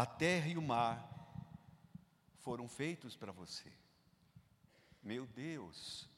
a terra e o mar foram feitos para você. Meu Deus.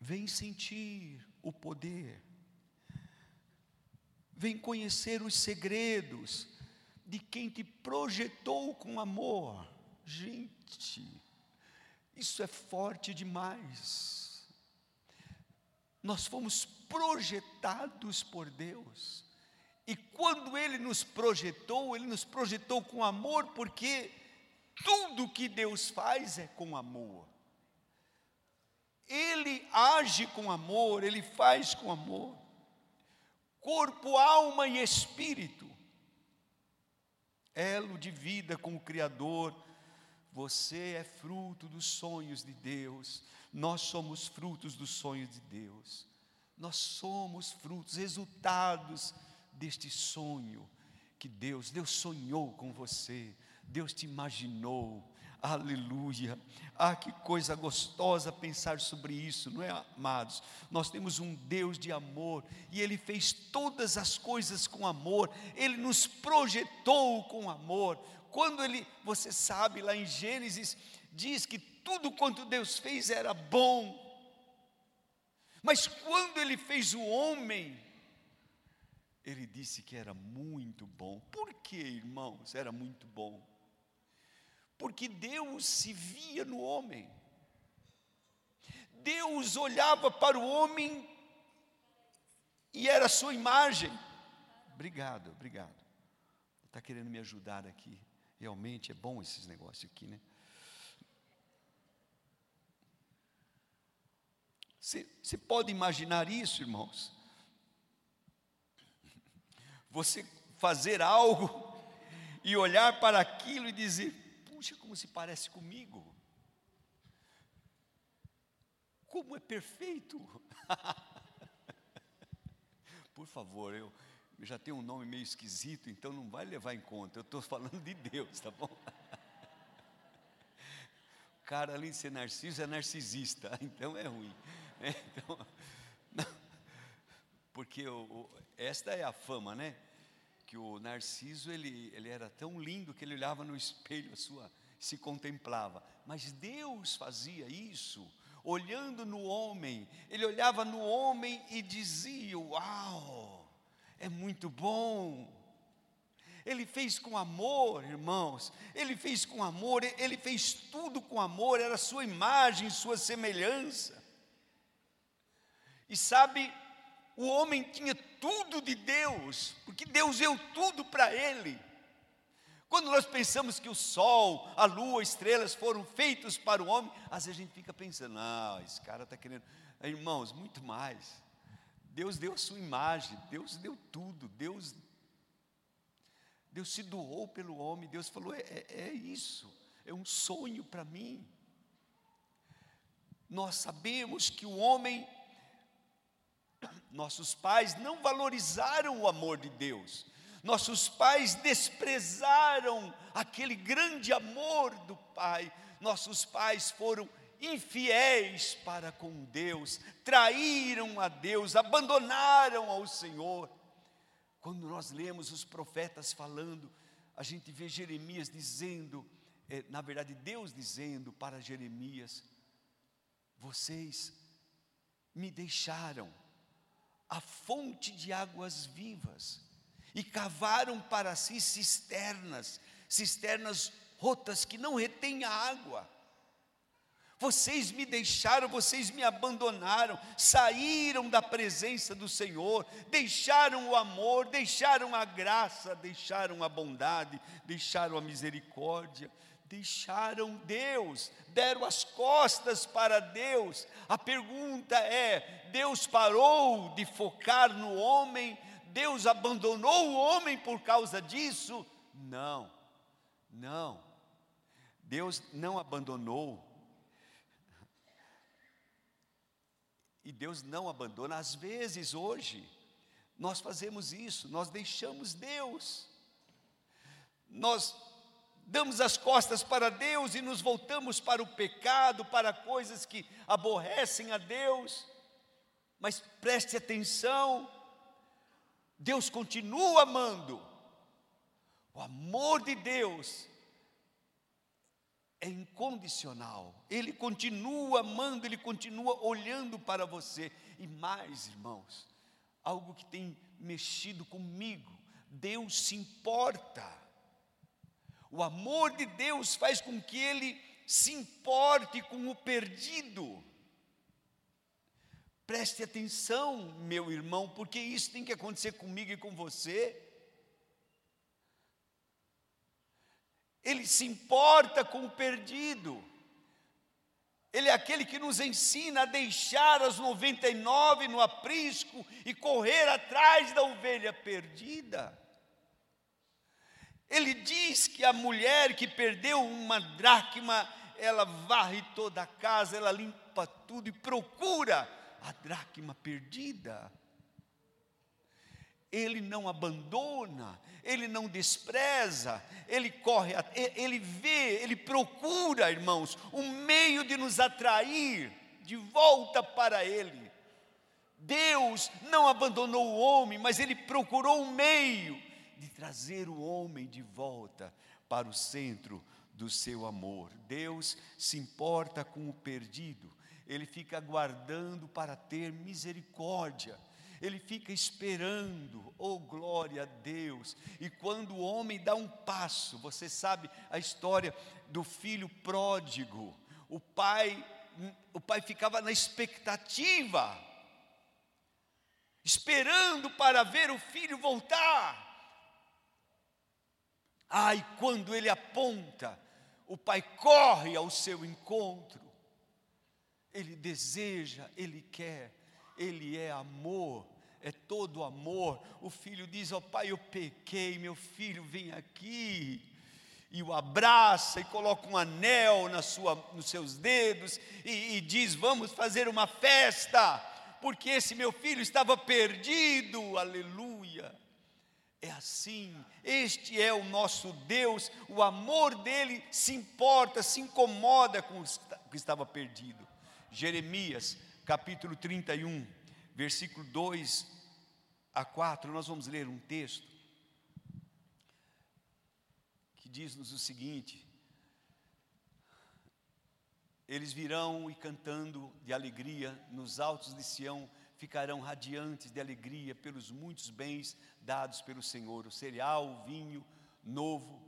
Vem sentir o poder. Vem conhecer os segredos de quem te projetou com amor. Gente, isso é forte demais. Nós fomos projetados por Deus. E quando Ele nos projetou, Ele nos projetou com amor, porque tudo que Deus faz é com amor. Ele age com amor, Ele faz com amor. Corpo, alma e espírito. Elo de vida com o Criador. Você é fruto dos sonhos de Deus. Nós somos frutos dos sonhos de Deus. Nós somos frutos, resultados deste sonho que Deus, Deus sonhou com você, Deus te imaginou. Aleluia. Ah, que coisa gostosa pensar sobre isso, não é, amados? Nós temos um Deus de amor e Ele fez todas as coisas com amor, Ele nos projetou com amor. Quando Ele, você sabe, lá em Gênesis, diz que tudo quanto Deus fez era bom, mas quando Ele fez o homem, Ele disse que era muito bom. Por que, irmãos, era muito bom? porque Deus se via no homem. Deus olhava para o homem e era a sua imagem. Obrigado, obrigado. Está querendo me ajudar aqui. Realmente é bom esses negócios aqui, né? Você pode imaginar isso, irmãos? Você fazer algo e olhar para aquilo e dizer: puxa, como se parece comigo. Como é perfeito. Por favor, eu, já tenho um nome meio esquisito, então não vai levar em conta. Eu estou falando de Deus, tá bom? O cara, além de ser narciso, é narcisista, então é ruim. É, então, porque o, o, esta é a fama, né? Que o Narciso ele, ele era tão lindo que ele olhava no espelho a sua se contemplava. Mas Deus fazia isso olhando no homem. Ele olhava no homem e dizia: "Uau! É muito bom". Ele fez com amor, irmãos. Ele fez com amor, ele fez tudo com amor, era sua imagem, sua semelhança. E sabe, o homem tinha tudo de Deus, porque Deus deu tudo para ele. Quando nós pensamos que o sol, a lua, estrelas foram feitos para o homem, às vezes a gente fica pensando, não, esse cara está querendo. Irmãos, muito mais. Deus deu a sua imagem, Deus deu tudo, Deus, Deus se doou pelo homem, Deus falou: é, é, é isso, é um sonho para mim. Nós sabemos que o homem nossos pais não valorizaram o amor de Deus. Nossos pais desprezaram aquele grande amor do Pai. Nossos pais foram infiéis para com Deus, traíram a Deus, abandonaram ao Senhor. Quando nós lemos os profetas falando, a gente vê Jeremias dizendo, é, na verdade, Deus dizendo para Jeremias: Vocês me deixaram a fonte de águas vivas e cavaram para si cisternas, cisternas rotas que não retêm a água. Vocês me deixaram, vocês me abandonaram, saíram da presença do Senhor, deixaram o amor, deixaram a graça, deixaram a bondade, deixaram a misericórdia, deixaram Deus, deram as costas para Deus. A pergunta é: Deus parou de focar no homem? Deus abandonou o homem por causa disso? Não, não. Deus não abandonou. E Deus não abandona. Às vezes, hoje, nós fazemos isso, nós deixamos Deus. Nós damos as costas para Deus e nos voltamos para o pecado, para coisas que aborrecem a Deus. Mas preste atenção, Deus continua amando. O amor de Deus é incondicional. Ele continua amando, ele continua olhando para você. E mais, irmãos, algo que tem mexido comigo, Deus se importa. O amor de Deus faz com que ele se importe com o perdido. Preste atenção, meu irmão, porque isso tem que acontecer comigo e com você. Ele se importa com o perdido. Ele é aquele que nos ensina a deixar as 99 no aprisco e correr atrás da ovelha perdida. Ele diz que a mulher que perdeu uma dracma, ela varre toda a casa, ela limpa tudo e procura a dracma perdida. Ele não abandona, ele não despreza, ele corre, ele vê, ele procura, irmãos, um meio de nos atrair de volta para ele. Deus não abandonou o homem, mas ele procurou um meio de trazer o homem de volta para o centro do seu amor. Deus se importa com o perdido, ele fica aguardando para ter misericórdia. Ele fica esperando, oh glória a Deus. E quando o homem dá um passo, você sabe a história do filho pródigo. O pai, o pai ficava na expectativa, esperando para ver o filho voltar. Ai, quando ele aponta, o pai corre ao seu encontro. Ele deseja, ele quer, ele é amor, é todo amor. O filho diz: oh, pai, eu pequei, meu filho, vem aqui. E o abraça e coloca um anel na sua, nos seus dedos e, e diz: Vamos fazer uma festa, porque esse meu filho estava perdido. Aleluia. É assim, este é o nosso Deus, o amor dele se importa, se incomoda com o que estava perdido. Jeremias, capítulo 31, versículo 2 a 4, nós vamos ler um texto que diz-nos o seguinte: Eles virão e cantando de alegria nos altos de Sião, ficarão radiantes de alegria pelos muitos bens dados pelo Senhor, o cereal, o vinho novo,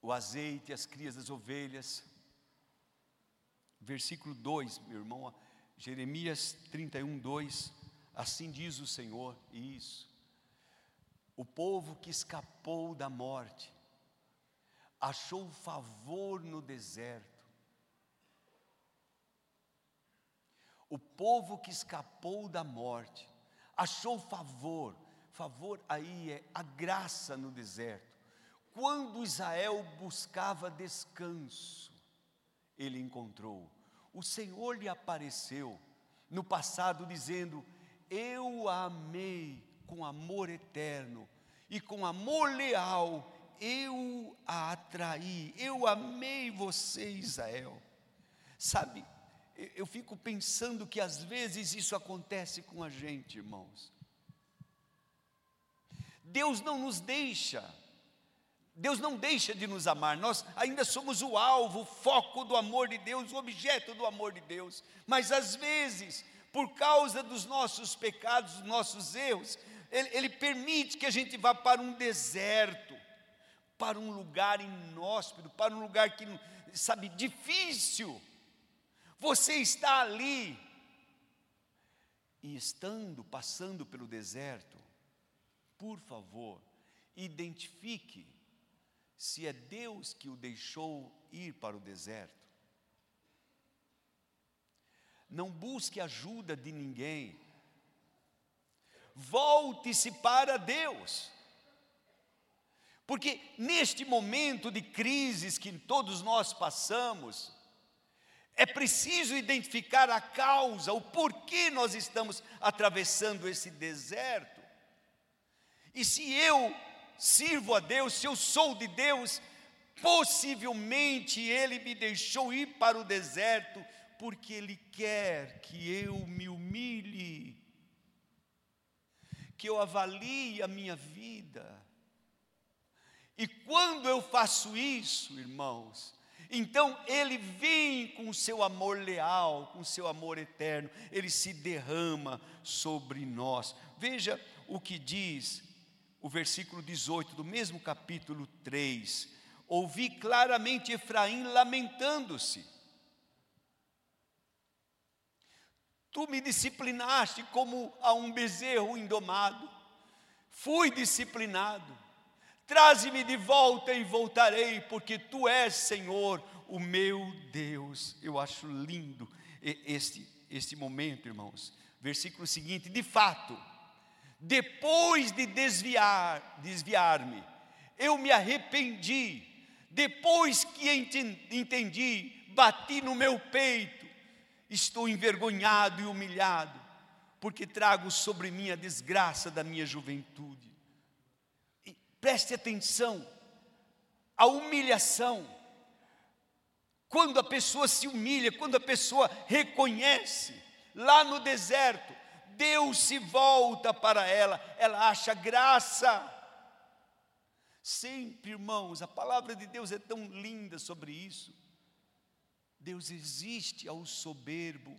o azeite, as crias das ovelhas. Versículo 2, meu irmão, Jeremias 31, 2. Assim diz o Senhor, isso. O povo que escapou da morte, achou favor no deserto, O povo que escapou da morte achou favor, favor aí é a graça no deserto. Quando Israel buscava descanso, ele encontrou. O Senhor lhe apareceu no passado dizendo: Eu a amei com amor eterno e com amor leal eu a atraí, eu amei você, Israel. Sabe, eu fico pensando que às vezes isso acontece com a gente, irmãos. Deus não nos deixa, Deus não deixa de nos amar, nós ainda somos o alvo, o foco do amor de Deus, o objeto do amor de Deus, mas às vezes, por causa dos nossos pecados, dos nossos erros, Ele, Ele permite que a gente vá para um deserto, para um lugar inóspito, para um lugar que, sabe, difícil, você está ali e estando, passando pelo deserto, por favor, identifique se é Deus que o deixou ir para o deserto. Não busque ajuda de ninguém. Volte-se para Deus. Porque neste momento de crises que todos nós passamos, é preciso identificar a causa, o porquê nós estamos atravessando esse deserto. E se eu sirvo a Deus, se eu sou de Deus, possivelmente Ele me deixou ir para o deserto porque Ele quer que eu me humilhe, que eu avalie a minha vida. E quando eu faço isso, irmãos, então ele vem com o seu amor leal, com o seu amor eterno, ele se derrama sobre nós. Veja o que diz o versículo 18 do mesmo capítulo 3. Ouvi claramente Efraim lamentando-se. Tu me disciplinaste como a um bezerro indomado. Fui disciplinado. Traze-me de volta e voltarei, porque tu és, Senhor, o meu Deus. Eu acho lindo este, este momento, irmãos. Versículo seguinte: de fato, depois de desviar, desviar-me, eu me arrependi. Depois que entendi, bati no meu peito. Estou envergonhado e humilhado, porque trago sobre mim a desgraça da minha juventude. Preste atenção, a humilhação, quando a pessoa se humilha, quando a pessoa reconhece, lá no deserto, Deus se volta para ela, ela acha graça. Sempre, irmãos, a palavra de Deus é tão linda sobre isso. Deus existe ao soberbo,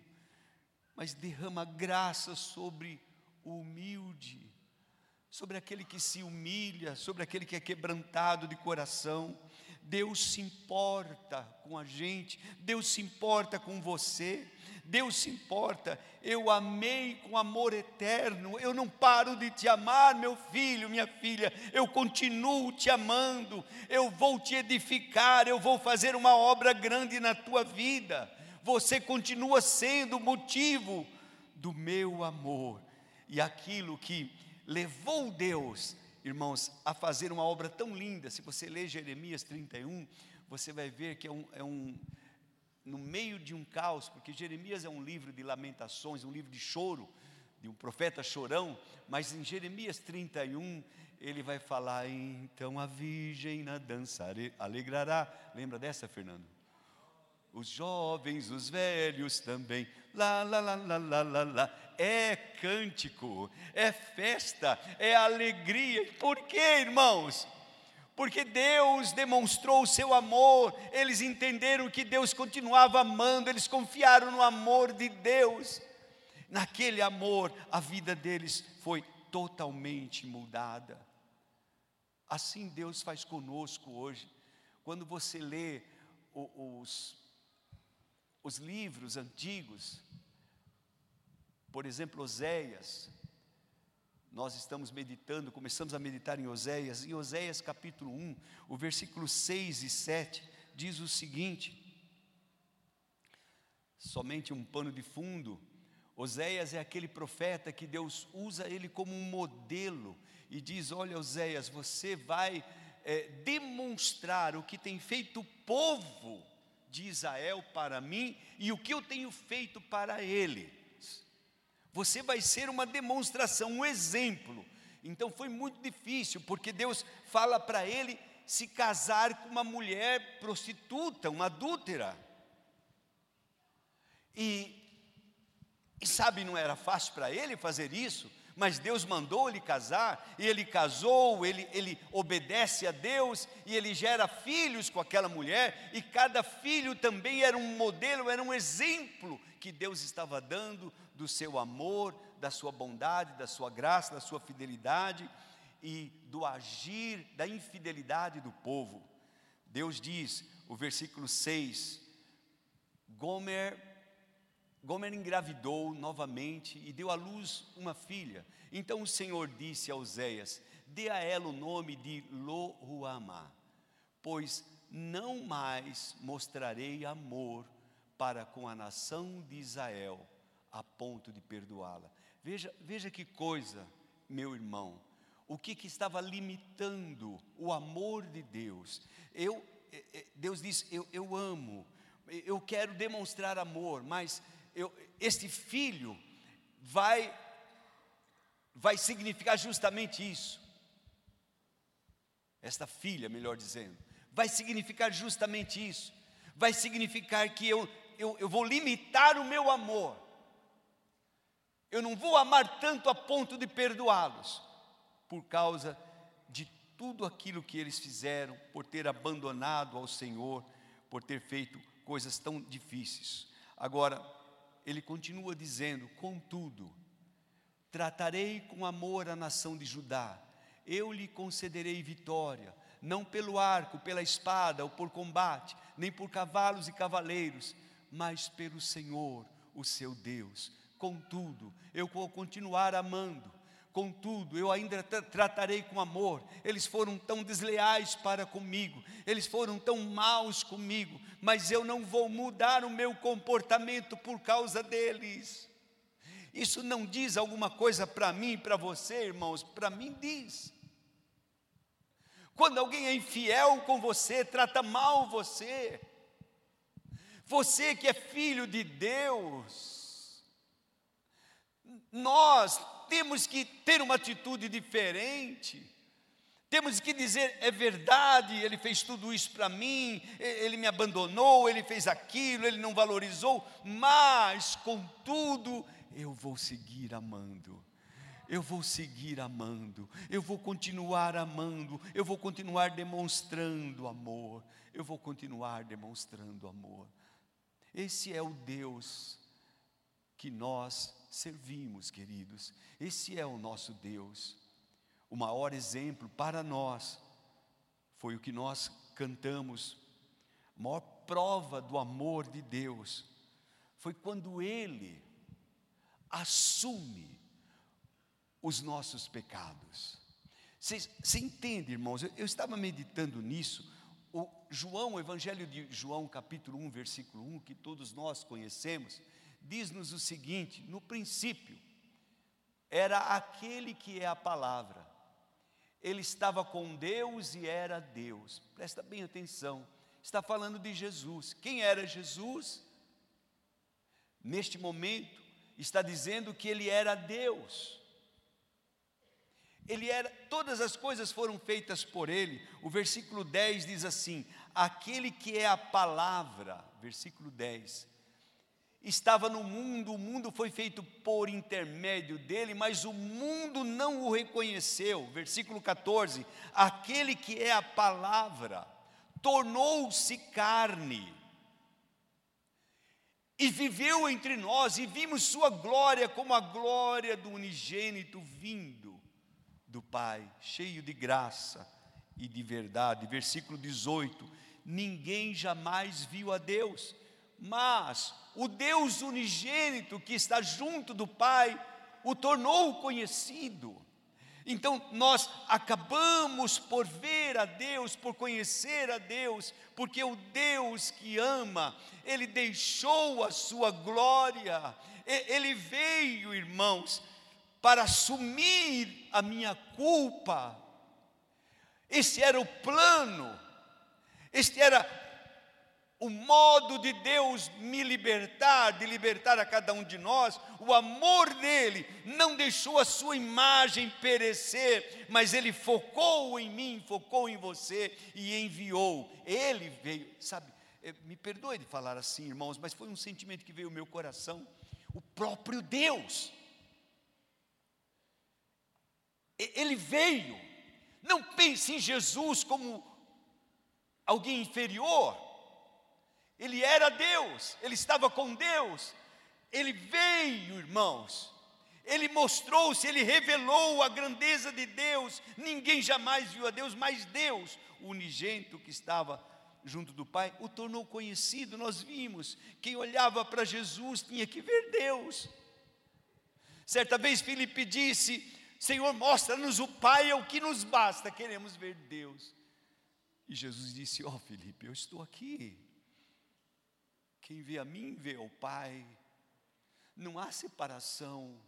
mas derrama graça sobre o humilde, sobre aquele que se humilha, sobre aquele que é quebrantado de coração. Deus se importa com a gente, Deus se importa com você. Deus se importa, eu amei com amor eterno, eu não paro de te amar, meu filho, minha filha, eu continuo te amando, eu vou te edificar, eu vou fazer uma obra grande na tua vida, você continua sendo motivo do meu amor, e aquilo que levou Deus, irmãos, a fazer uma obra tão linda, se você ler Jeremias 31, você vai ver que é um, é um no meio de um caos, porque Jeremias é um livro de lamentações, um livro de choro, de um profeta chorão, mas em Jeremias 31 ele vai falar: então a virgem na dança alegrará. Lembra dessa, Fernando? Os jovens, os velhos também. Lá, lá, lá, lá, lá, lá, lá. É cântico, é festa, é alegria. Por quê, irmãos? porque Deus demonstrou o seu amor, eles entenderam que Deus continuava amando, eles confiaram no amor de Deus. Naquele amor, a vida deles foi totalmente mudada. Assim Deus faz conosco hoje. Quando você lê os, os livros antigos, por exemplo, Oséias, nós estamos meditando, começamos a meditar em Oséias, em Oséias capítulo 1, o versículo 6 e 7 diz o seguinte: somente um pano de fundo, Oséias é aquele profeta que Deus usa ele como um modelo e diz: Olha, Oséias, você vai é, demonstrar o que tem feito o povo de Israel para mim e o que eu tenho feito para ele. Você vai ser uma demonstração, um exemplo. Então foi muito difícil, porque Deus fala para ele se casar com uma mulher prostituta, uma adúltera. E, e sabe, não era fácil para ele fazer isso, mas Deus mandou ele casar, e ele casou, ele, ele obedece a Deus, e ele gera filhos com aquela mulher, e cada filho também era um modelo, era um exemplo que Deus estava dando do seu amor, da sua bondade, da sua graça, da sua fidelidade e do agir da infidelidade do povo. Deus diz, o versículo 6, Gomer, Gomer engravidou novamente e deu à luz uma filha. Então o Senhor disse a Oséias: Dê a ela o nome de Lohuamá, pois não mais mostrarei amor para com a nação de Israel a ponto de perdoá-la. Veja, veja que coisa, meu irmão, o que, que estava limitando o amor de Deus? Eu, eh, eh, Deus diz: eu, eu amo, eu quero demonstrar amor, mas eu, este filho vai, vai significar justamente isso. Esta filha, melhor dizendo, vai significar justamente isso. Vai significar que eu eu, eu vou limitar o meu amor. Eu não vou amar tanto a ponto de perdoá-los, por causa de tudo aquilo que eles fizeram, por ter abandonado ao Senhor, por ter feito coisas tão difíceis. Agora, ele continua dizendo: contudo, tratarei com amor a nação de Judá, eu lhe concederei vitória, não pelo arco, pela espada ou por combate, nem por cavalos e cavaleiros, mas pelo Senhor, o seu Deus Contudo, eu vou continuar amando. Contudo, eu ainda tratarei com amor. Eles foram tão desleais para comigo, eles foram tão maus comigo, mas eu não vou mudar o meu comportamento por causa deles. Isso não diz alguma coisa para mim, para você, irmãos? Para mim diz. Quando alguém é infiel com você, trata mal você, você que é filho de Deus, nós temos que ter uma atitude diferente. Temos que dizer, é verdade, ele fez tudo isso para mim, ele me abandonou, ele fez aquilo, ele não valorizou, mas, contudo, eu vou seguir amando, eu vou seguir amando, eu vou continuar amando, eu vou continuar demonstrando amor, eu vou continuar demonstrando amor. Esse é o Deus que nós servimos, queridos. Esse é o nosso Deus. O maior exemplo para nós foi o que nós cantamos. A maior prova do amor de Deus foi quando Ele assume os nossos pecados. Você entende, irmãos? Eu, eu, estava meditando nisso. O João, o Evangelho de João, capítulo 1, versículo 1, que todos nós conhecemos, diz-nos o seguinte: no princípio, era aquele que é a palavra, ele estava com Deus e era Deus, presta bem atenção, está falando de Jesus. Quem era Jesus? Neste momento, está dizendo que ele era Deus. Ele era, todas as coisas foram feitas por ele. O versículo 10 diz assim: aquele que é a palavra, versículo 10, estava no mundo, o mundo foi feito por intermédio dele, mas o mundo não o reconheceu. Versículo 14: aquele que é a palavra tornou-se carne e viveu entre nós, e vimos sua glória como a glória do unigênito vindo do Pai, cheio de graça e de verdade. Versículo 18: ninguém jamais viu a Deus mas o Deus unigênito que está junto do Pai o tornou conhecido. Então nós acabamos por ver a Deus, por conhecer a Deus, porque o Deus que ama, ele deixou a sua glória, ele veio, irmãos, para assumir a minha culpa. Esse era o plano, este era o modo de Deus me libertar, de libertar a cada um de nós, o amor dele não deixou a sua imagem perecer, mas ele focou em mim, focou em você e enviou. Ele veio, sabe, eh, me perdoe de falar assim, irmãos, mas foi um sentimento que veio ao meu coração. O próprio Deus, ele veio. Não pense em Jesus como alguém inferior ele era Deus, ele estava com Deus, ele veio, irmãos, ele mostrou-se, ele revelou a grandeza de Deus. Ninguém jamais viu a Deus, mas Deus, o unigênito que estava junto do Pai, o tornou conhecido. Nós vimos, quem olhava para Jesus tinha que ver Deus. Certa vez Filipe disse: Senhor, mostra-nos o Pai, é o que nos basta, queremos ver Deus. E Jesus disse: Ó oh, Filipe, eu estou aqui. Quem vê a mim vê o Pai. Não há separação.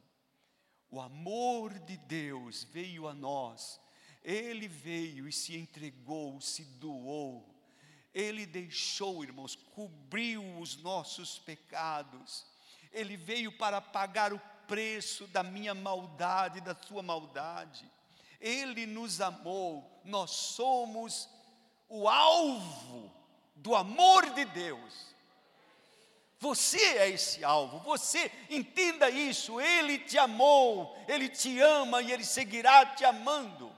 O amor de Deus veio a nós. Ele veio e se entregou, se doou. Ele deixou, irmãos, cobriu os nossos pecados. Ele veio para pagar o preço da minha maldade, da sua maldade. Ele nos amou. Nós somos o alvo do amor de Deus Você é esse alvo, você entenda isso. Ele te amou, ele te ama e ele seguirá te amando.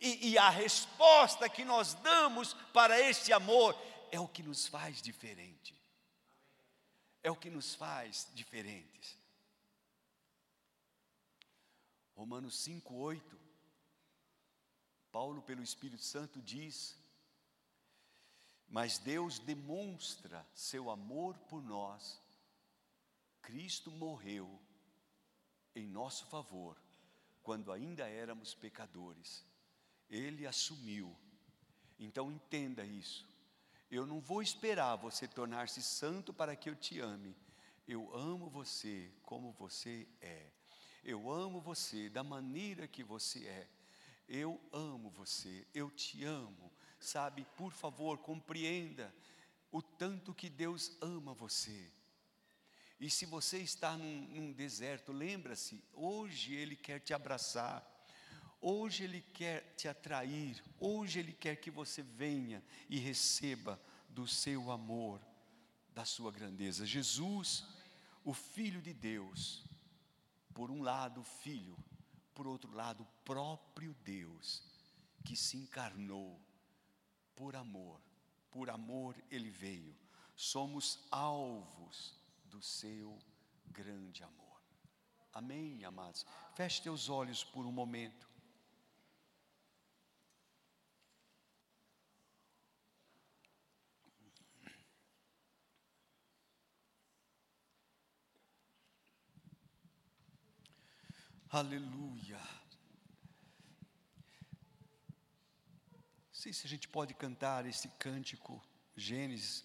E, e a resposta que nós damos para esse amor é o que nos faz diferente. É o que nos faz diferentes. Romanos 5:8 Paulo pelo Espírito Santo diz: Mas Deus demonstra seu amor por nós. Cristo morreu em nosso favor quando ainda éramos pecadores ele assumiu. Então entenda isso. Eu não vou esperar você tornar-se santo para que eu te ame. Eu amo você como você é. Eu amo você da maneira que você é. Eu amo você, eu te amo. Sabe, por favor, compreenda o tanto que Deus ama você. E se você está num, num deserto, lembra-se, hoje Ele quer te abraçar. Hoje Ele quer te atrair, hoje Ele quer que você venha e receba do seu amor, da sua grandeza. Jesus, o Filho de Deus, por um lado, Filho, por outro lado, próprio Deus, que se encarnou por amor, por amor Ele veio. Somos alvos do seu grande amor. Amém, amados? Feche teus olhos por um momento. Aleluia. Sei se a gente pode cantar esse cântico, Gênesis